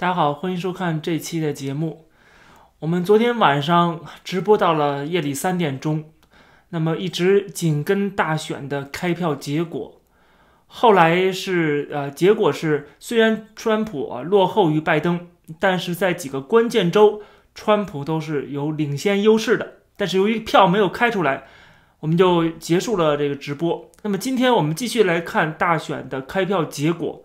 大家好，欢迎收看这期的节目。我们昨天晚上直播到了夜里三点钟，那么一直紧跟大选的开票结果。后来是呃，结果是虽然川普落后于拜登，但是在几个关键州，川普都是有领先优势的。但是由于票没有开出来，我们就结束了这个直播。那么今天我们继续来看大选的开票结果。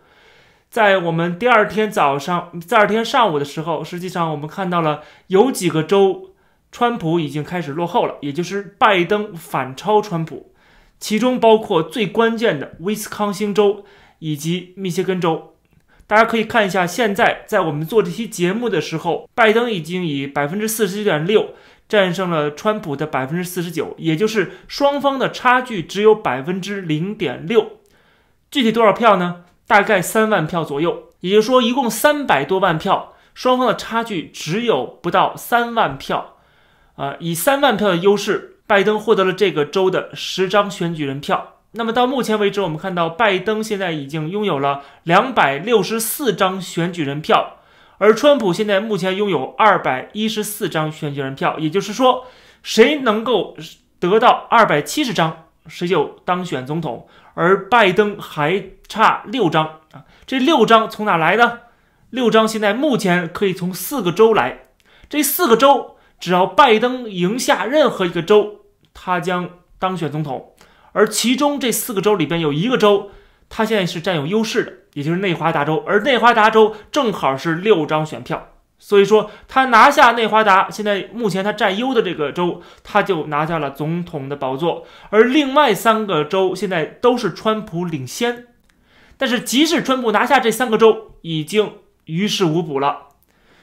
在我们第二天早上、第二天上午的时候，实际上我们看到了有几个州，川普已经开始落后了，也就是拜登反超川普，其中包括最关键的威斯康星州以及密歇根州。大家可以看一下，现在在我们做这期节目的时候，拜登已经以百分之四十九点六战胜了川普的百分之四十九，也就是双方的差距只有百分之零点六。具体多少票呢？大概三万票左右，也就是说，一共三百多万票，双方的差距只有不到三万票，啊，以三万票的优势，拜登获得了这个州的十张选举人票。那么到目前为止，我们看到拜登现在已经拥有了两百六十四张选举人票，而川普现在目前拥有二百一十四张选举人票，也就是说，谁能够得到二百七十张，谁就当选总统。而拜登还差六张啊，这六张从哪来的？六张现在目前可以从四个州来，这四个州只要拜登赢下任何一个州，他将当选总统。而其中这四个州里边有一个州，他现在是占有优势的，也就是内华达州，而内华达州正好是六张选票。所以说，他拿下内华达，现在目前他占优的这个州，他就拿下了总统的宝座。而另外三个州现在都是川普领先，但是即使川普拿下这三个州，已经于事无补了。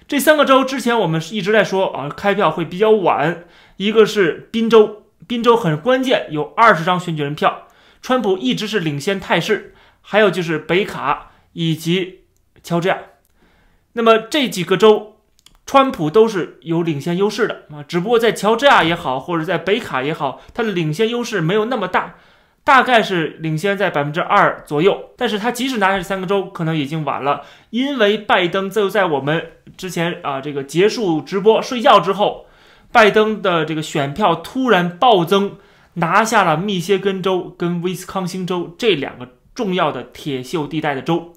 这三个州之前我们一直在说啊，开票会比较晚。一个是宾州，宾州很关键，有二十张选举人票，川普一直是领先态势。还有就是北卡以及乔治亚。那么这几个州，川普都是有领先优势的啊，只不过在乔治亚也好，或者在北卡也好，他的领先优势没有那么大，大概是领先在百分之二左右。但是他即使拿下这三个州，可能已经晚了，因为拜登就在我们之前啊这个结束直播睡觉之后，拜登的这个选票突然暴增，拿下了密歇根州跟威斯康星州这两个重要的铁锈地带的州。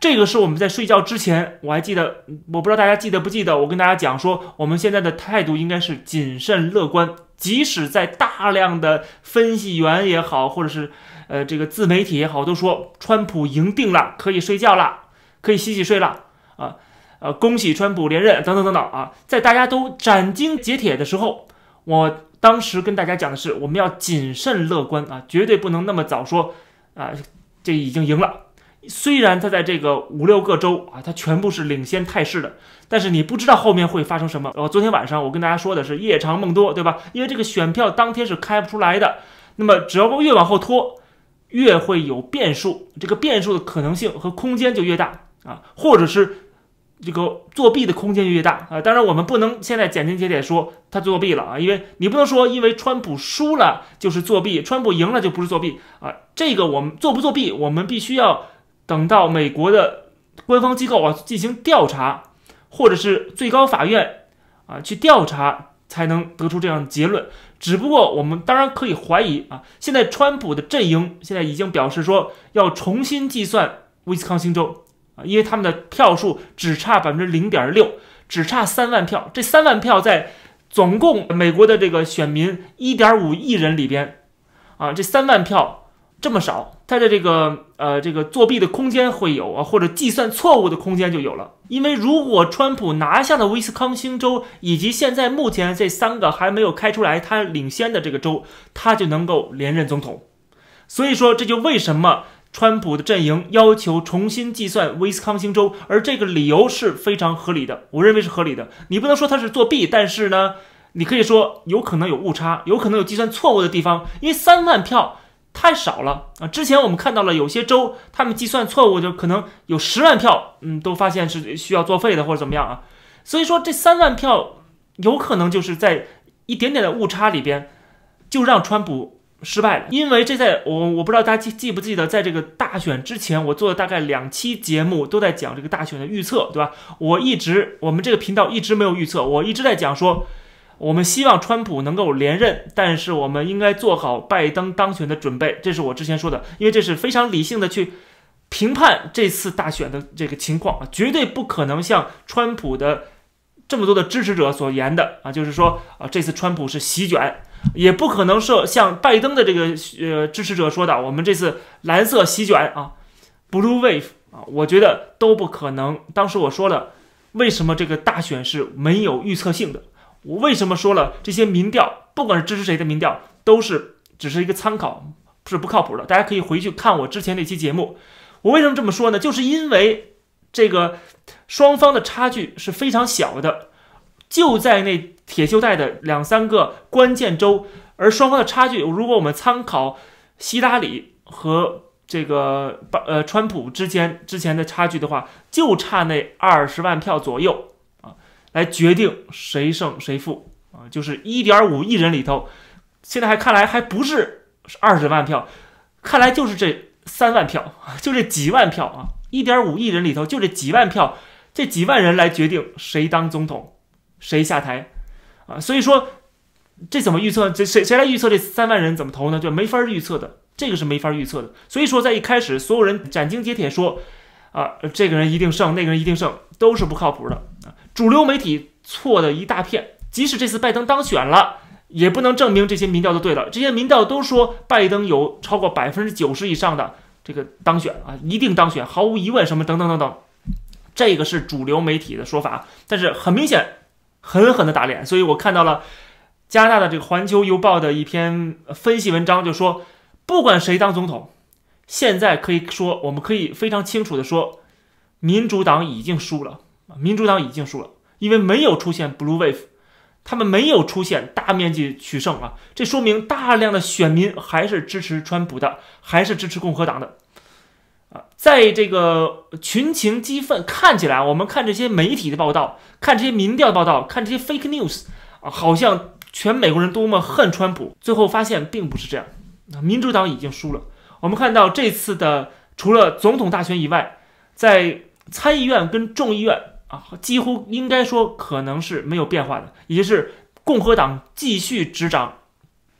这个是我们在睡觉之前，我还记得，我不知道大家记得不记得，我跟大家讲说，我们现在的态度应该是谨慎乐观，即使在大量的分析员也好，或者是呃这个自媒体也好，都说川普赢定了，可以睡觉了，可以洗洗睡了啊，呃，恭喜川普连任等等等等啊，在大家都斩钉截铁的时候，我当时跟大家讲的是，我们要谨慎乐观啊，绝对不能那么早说啊，这已经赢了。虽然他在这个五六个州啊，他全部是领先态势的，但是你不知道后面会发生什么。呃，昨天晚上我跟大家说的是夜长梦多，对吧？因为这个选票当天是开不出来的，那么只要越往后拖，越会有变数，这个变数的可能性和空间就越大啊，或者是这个作弊的空间就越大啊。当然，我们不能现在斩钉截铁说他作弊了啊，因为你不能说因为川普输了就是作弊，川普赢了就不是作弊啊。这个我们作不作弊，我们必须要。等到美国的官方机构啊进行调查，或者是最高法院啊去调查，才能得出这样的结论。只不过我们当然可以怀疑啊，现在川普的阵营现在已经表示说要重新计算威斯康星州啊，因为他们的票数只差百分之零点六，只差三万票。这三万票在总共美国的这个选民一点五亿人里边啊，这三万票。这么少，它的这个呃这个作弊的空间会有啊，或者计算错误的空间就有了。因为如果川普拿下了威斯康星州以及现在目前这三个还没有开出来他领先的这个州，他就能够连任总统。所以说，这就为什么川普的阵营要求重新计算威斯康星州，而这个理由是非常合理的。我认为是合理的。你不能说他是作弊，但是呢，你可以说有可能有误差，有可能有计算错误的地方，因为三万票。太少了啊！之前我们看到了有些州，他们计算错误，就可能有十万票，嗯，都发现是需要作废的或者怎么样啊。所以说这三万票有可能就是在一点点的误差里边，就让川普失败了，因为这在我我不知道大家记记不记得，在这个大选之前，我做了大概两期节目，都在讲这个大选的预测，对吧？我一直我们这个频道一直没有预测，我一直在讲说，我们希望川普能够连任，但是我们应该做好拜登当选的准备，这是我之前说的，因为这是非常理性的去评判这次大选的这个情况啊，绝对不可能像川普的这么多的支持者所言的啊，就是说啊，这次川普是席卷。也不可能是像拜登的这个呃支持者说的，我们这次蓝色席卷啊，blue wave 啊，我觉得都不可能。当时我说了，为什么这个大选是没有预测性的？我为什么说了这些民调，不管是支持谁的民调，都是只是一个参考，是不靠谱的。大家可以回去看我之前那期节目。我为什么这么说呢？就是因为这个双方的差距是非常小的。就在那铁锈带的两三个关键州，而双方的差距，如果我们参考希拉里和这个呃川普之间之前的差距的话，就差那二十万票左右，来决定谁胜谁负啊，就是一点五亿人里头，现在还看来还不是二十万票，看来就是这三万票，就这几万票啊，一点五亿人里头就这几万票，这几万人来决定谁当总统。谁下台，啊，所以说这怎么预测？这谁谁来预测这三万人怎么投呢？就没法预测的，这个是没法预测的。所以说在一开始，所有人斩钉截铁说，啊，这个人一定胜，那个人一定胜，都是不靠谱的啊。主流媒体错的一大片，即使这次拜登当选了，也不能证明这些民调都对了。这些民调都说拜登有超过百分之九十以上的这个当选啊，一定当选，毫无疑问，什么等等等等，这个是主流媒体的说法，但是很明显。狠狠的打脸，所以我看到了加拿大的这个《环球邮报》的一篇分析文章，就说不管谁当总统，现在可以说我们可以非常清楚的说，民主党已经输了民主党已经输了，因为没有出现 blue wave，他们没有出现大面积取胜啊，这说明大量的选民还是支持川普的，还是支持共和党的。啊，在这个群情激愤，看起来我们看这些媒体的报道，看这些民调的报道，看这些 fake news 啊，好像全美国人多么恨川普。最后发现并不是这样，民主党已经输了。我们看到这次的除了总统大选以外，在参议院跟众议院啊，几乎应该说可能是没有变化的，也就是共和党继续执掌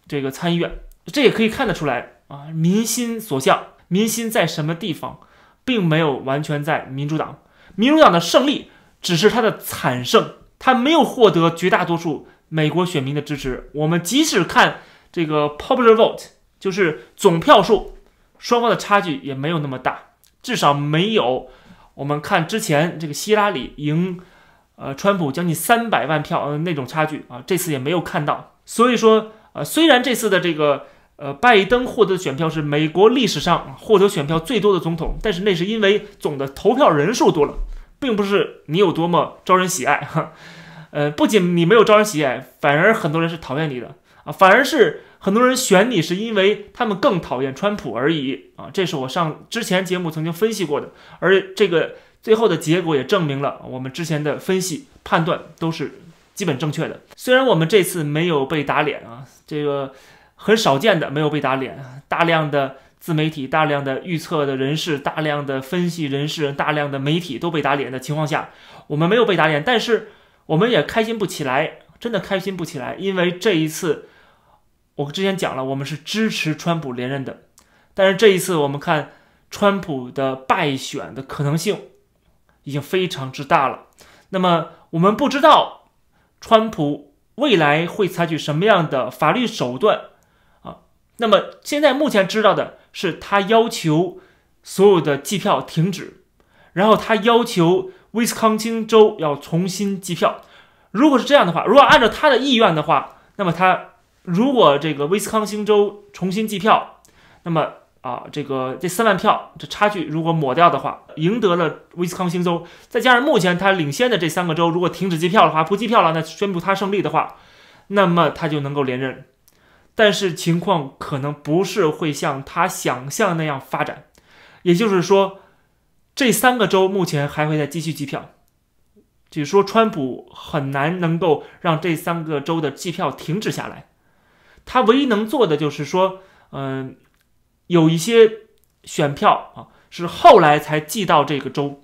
这个参议院。这也可以看得出来啊，民心所向。民心在什么地方，并没有完全在民主党。民主党的胜利只是他的惨胜，他没有获得绝大多数美国选民的支持。我们即使看这个 popular vote，就是总票数，双方的差距也没有那么大，至少没有我们看之前这个希拉里赢呃川普将近三百万票呃那种差距啊，这次也没有看到。所以说，呃，虽然这次的这个。呃，拜登获得的选票是美国历史上获得选票最多的总统，但是那是因为总的投票人数多了，并不是你有多么招人喜爱哈。呃，不仅你没有招人喜爱，反而很多人是讨厌你的啊，反而是很多人选你是因为他们更讨厌川普而已啊。这是我上之前节目曾经分析过的，而这个最后的结果也证明了我们之前的分析判断都是基本正确的。虽然我们这次没有被打脸啊，这个。很少见的没有被打脸，大量的自媒体、大量的预测的人士、大量的分析人士、大量的媒体都被打脸的情况下，我们没有被打脸，但是我们也开心不起来，真的开心不起来，因为这一次我之前讲了，我们是支持川普连任的，但是这一次我们看川普的败选的可能性已经非常之大了。那么我们不知道川普未来会采取什么样的法律手段啊。那么现在目前知道的是，他要求所有的计票停止，然后他要求威斯康星州要重新计票。如果是这样的话，如果按照他的意愿的话，那么他如果这个威斯康星州重新计票，那么啊，这个这三万票这差距如果抹掉的话，赢得了威斯康星州，再加上目前他领先的这三个州，如果停止计票的话，不计票了，那宣布他胜利的话，那么他就能够连任。但是情况可能不是会像他想象那样发展，也就是说，这三个州目前还会再继续计票，就是说川普很难能够让这三个州的计票停止下来。他唯一能做的就是说，嗯，有一些选票啊是后来才寄到这个州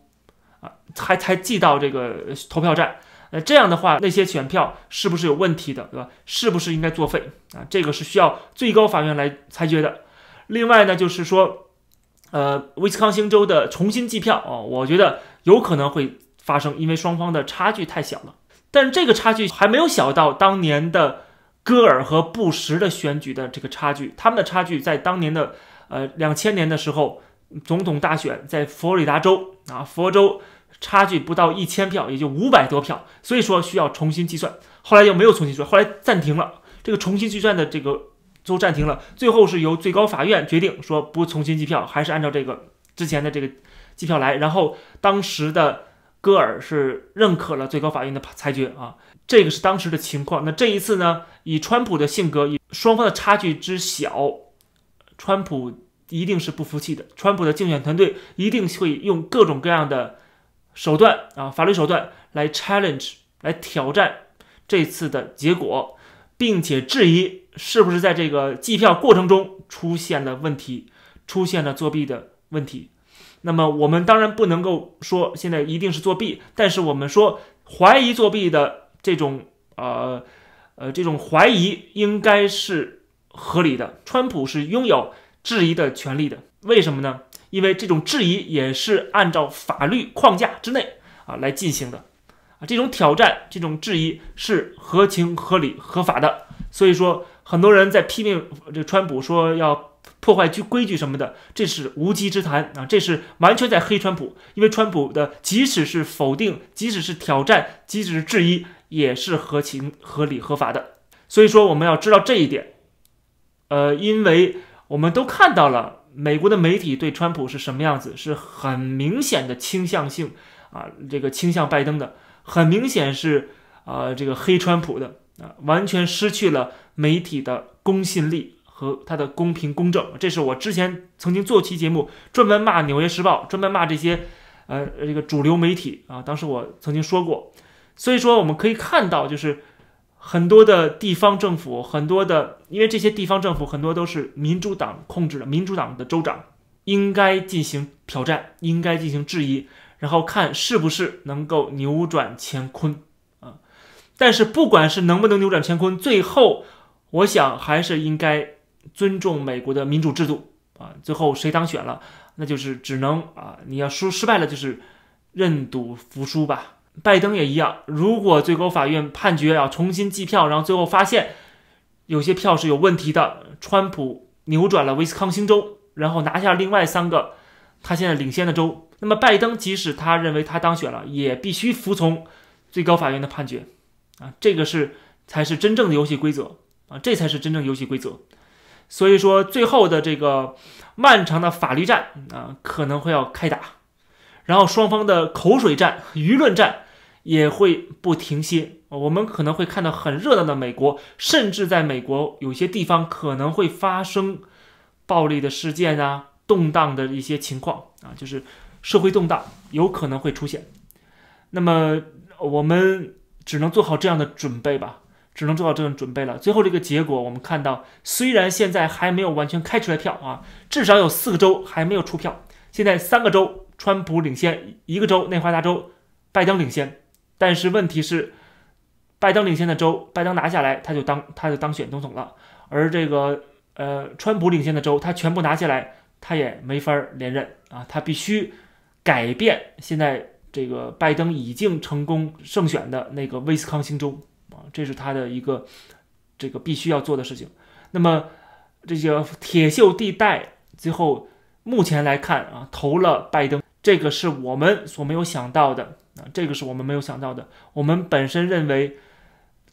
啊，还才寄到这个投票站。呃，这样的话，那些选票是不是有问题的，对吧？是不是应该作废啊？这个是需要最高法院来裁决的。另外呢，就是说，呃，威斯康星州的重新计票哦，我觉得有可能会发生，因为双方的差距太小了。但是这个差距还没有小到当年的戈尔和布什的选举的这个差距，他们的差距在当年的呃两千年的时候，总统大选在佛罗里达州啊，佛州。差距不到一千票，也就五百多票，所以说需要重新计算。后来又没有重新计算，后来暂停了这个重新计算的这个都暂停了。最后是由最高法院决定说不重新计票，还是按照这个之前的这个计票来。然后当时的戈尔是认可了最高法院的裁决啊，这个是当时的情况。那这一次呢，以川普的性格，以双方的差距之小，川普一定是不服气的。川普的竞选团队一定会用各种各样的。手段啊，法律手段来 challenge 来挑战这次的结果，并且质疑是不是在这个计票过程中出现了问题，出现了作弊的问题。那么我们当然不能够说现在一定是作弊，但是我们说怀疑作弊的这种呃呃这种怀疑应该是合理的。川普是拥有质疑的权利的，为什么呢？因为这种质疑也是按照法律框架之内啊来进行的，啊，这种挑战、这种质疑是合情合理、合法的。所以说，很多人在批评这川普说要破坏规规矩什么的，这是无稽之谈啊！这是完全在黑川普。因为川普的即使是否定、即使是挑战、即使是质疑，也是合情合理、合法的。所以说，我们要知道这一点。呃，因为我们都看到了。美国的媒体对川普是什么样子？是很明显的倾向性啊，这个倾向拜登的，很明显是啊，这个黑川普的啊，完全失去了媒体的公信力和它的公平公正。这是我之前曾经做期节目，专门骂《纽约时报》，专门骂这些呃这个主流媒体啊。当时我曾经说过，所以说我们可以看到，就是。很多的地方政府，很多的，因为这些地方政府很多都是民主党控制的，民主党的州长应该进行挑战，应该进行质疑，然后看是不是能够扭转乾坤啊。但是不管是能不能扭转乾坤，最后我想还是应该尊重美国的民主制度啊。最后谁当选了，那就是只能啊，你要输失败了就是认赌服输吧。拜登也一样，如果最高法院判决要重新计票，然后最后发现有些票是有问题的，川普扭转了威斯康星州，然后拿下另外三个他现在领先的州，那么拜登即使他认为他当选了，也必须服从最高法院的判决啊，这个是才是真正的游戏规则啊，这才是真正游戏规则。所以说，最后的这个漫长的法律战啊，可能会要开打，然后双方的口水战、舆论战。也会不停歇，我们可能会看到很热闹的美国，甚至在美国有些地方可能会发生暴力的事件啊，动荡的一些情况啊，就是社会动荡有可能会出现。那么我们只能做好这样的准备吧，只能做好这种准备了。最后这个结果，我们看到虽然现在还没有完全开出来票啊，至少有四个州还没有出票。现在三个州川普领先，一个州内华达州拜登领先。但是问题是，拜登领先的州，拜登拿下来，他就当他就当选总统了。而这个呃，川普领先的州，他全部拿下来，他也没法连任啊。他必须改变现在这个拜登已经成功胜选的那个威斯康星州啊，这是他的一个这个必须要做的事情。那么这些铁锈地带，最后目前来看啊，投了拜登，这个是我们所没有想到的。啊，这个是我们没有想到的。我们本身认为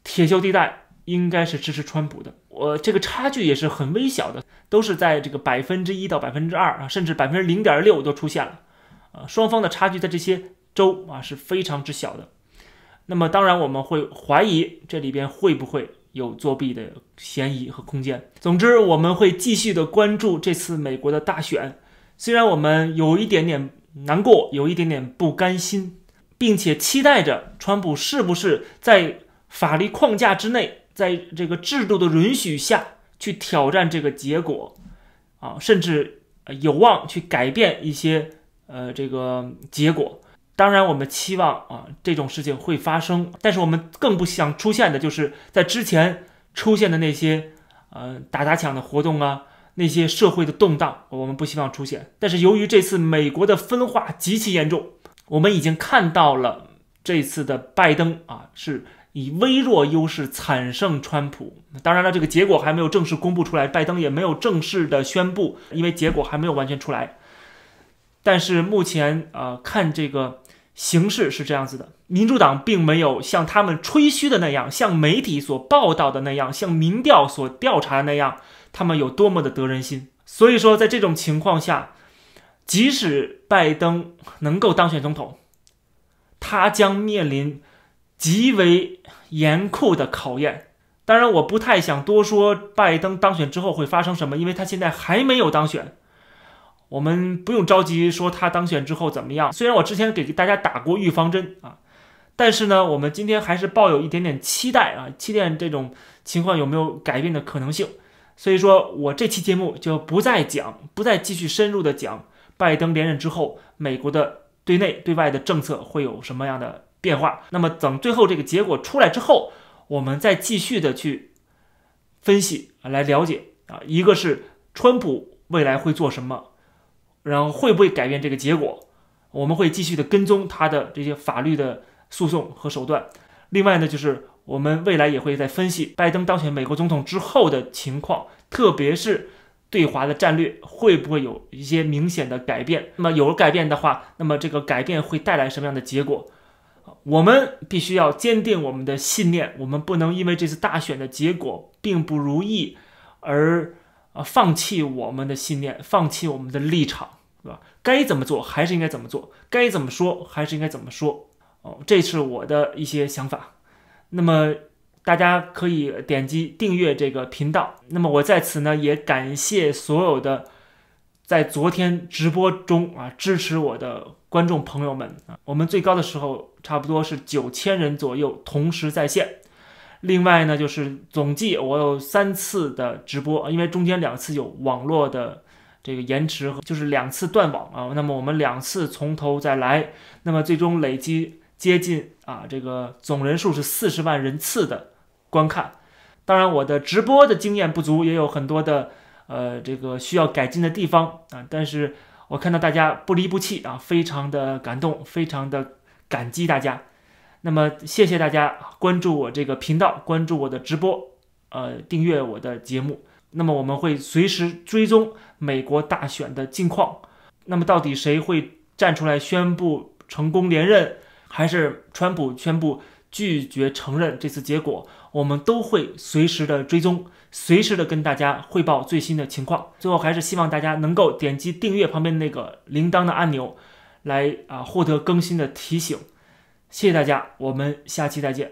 铁锈地带应该是支持川普的，我这个差距也是很微小的，都是在这个百分之一到百分之二啊，甚至百分之零点六都出现了。啊，双方的差距在这些州啊是非常之小的。那么当然我们会怀疑这里边会不会有作弊的嫌疑和空间。总之我们会继续的关注这次美国的大选，虽然我们有一点点难过，有一点点不甘心。并且期待着川普是不是在法律框架之内，在这个制度的允许下去挑战这个结果。啊，甚至有望去改变一些呃这个结果。当然，我们期望啊这种事情会发生，但是我们更不想出现的就是在之前出现的那些呃打砸抢的活动啊，那些社会的动荡，我们不希望出现。但是由于这次美国的分化极其严重，我们已经看到了这次的拜登啊是以微弱优势惨胜川普。当然了，这个结果还没有正式公布出来，拜登也没有正式的宣布，因为结果还没有完全出来。但是目前啊看这个。形势是这样子的，民主党并没有像他们吹嘘的那样，像媒体所报道的那样，像民调所调查的那样，他们有多么的得人心。所以说，在这种情况下，即使拜登能够当选总统，他将面临极为严酷的考验。当然，我不太想多说拜登当选之后会发生什么，因为他现在还没有当选。我们不用着急说他当选之后怎么样。虽然我之前给大家打过预防针啊，但是呢，我们今天还是抱有一点点期待啊，期待这种情况有没有改变的可能性。所以说我这期节目就不再讲，不再继续深入的讲拜登连任之后美国的对内对外的政策会有什么样的变化。那么等最后这个结果出来之后，我们再继续的去分析啊，来了解啊，一个是川普未来会做什么。然后会不会改变这个结果？我们会继续的跟踪他的这些法律的诉讼和手段。另外呢，就是我们未来也会在分析拜登当选美国总统之后的情况，特别是对华的战略会不会有一些明显的改变。那么有了改变的话，那么这个改变会带来什么样的结果？我们必须要坚定我们的信念，我们不能因为这次大选的结果并不如意而。啊，放弃我们的信念，放弃我们的立场，对吧？该怎么做还是应该怎么做，该怎么说还是应该怎么说。哦，这是我的一些想法。那么大家可以点击订阅这个频道。那么我在此呢，也感谢所有的在昨天直播中啊支持我的观众朋友们啊。我们最高的时候差不多是九千人左右同时在线。另外呢，就是总计我有三次的直播，因为中间两次有网络的这个延迟和，就是两次断网啊。那么我们两次从头再来，那么最终累计接近啊，这个总人数是四十万人次的观看。当然，我的直播的经验不足，也有很多的呃这个需要改进的地方啊。但是我看到大家不离不弃啊，非常的感动，非常的感激大家。那么，谢谢大家关注我这个频道，关注我的直播，呃，订阅我的节目。那么，我们会随时追踪美国大选的近况。那么，到底谁会站出来宣布成功连任，还是川普宣布拒绝承认这次结果，我们都会随时的追踪，随时的跟大家汇报最新的情况。最后，还是希望大家能够点击订阅旁边那个铃铛的按钮，来啊获得更新的提醒。谢谢大家，我们下期再见。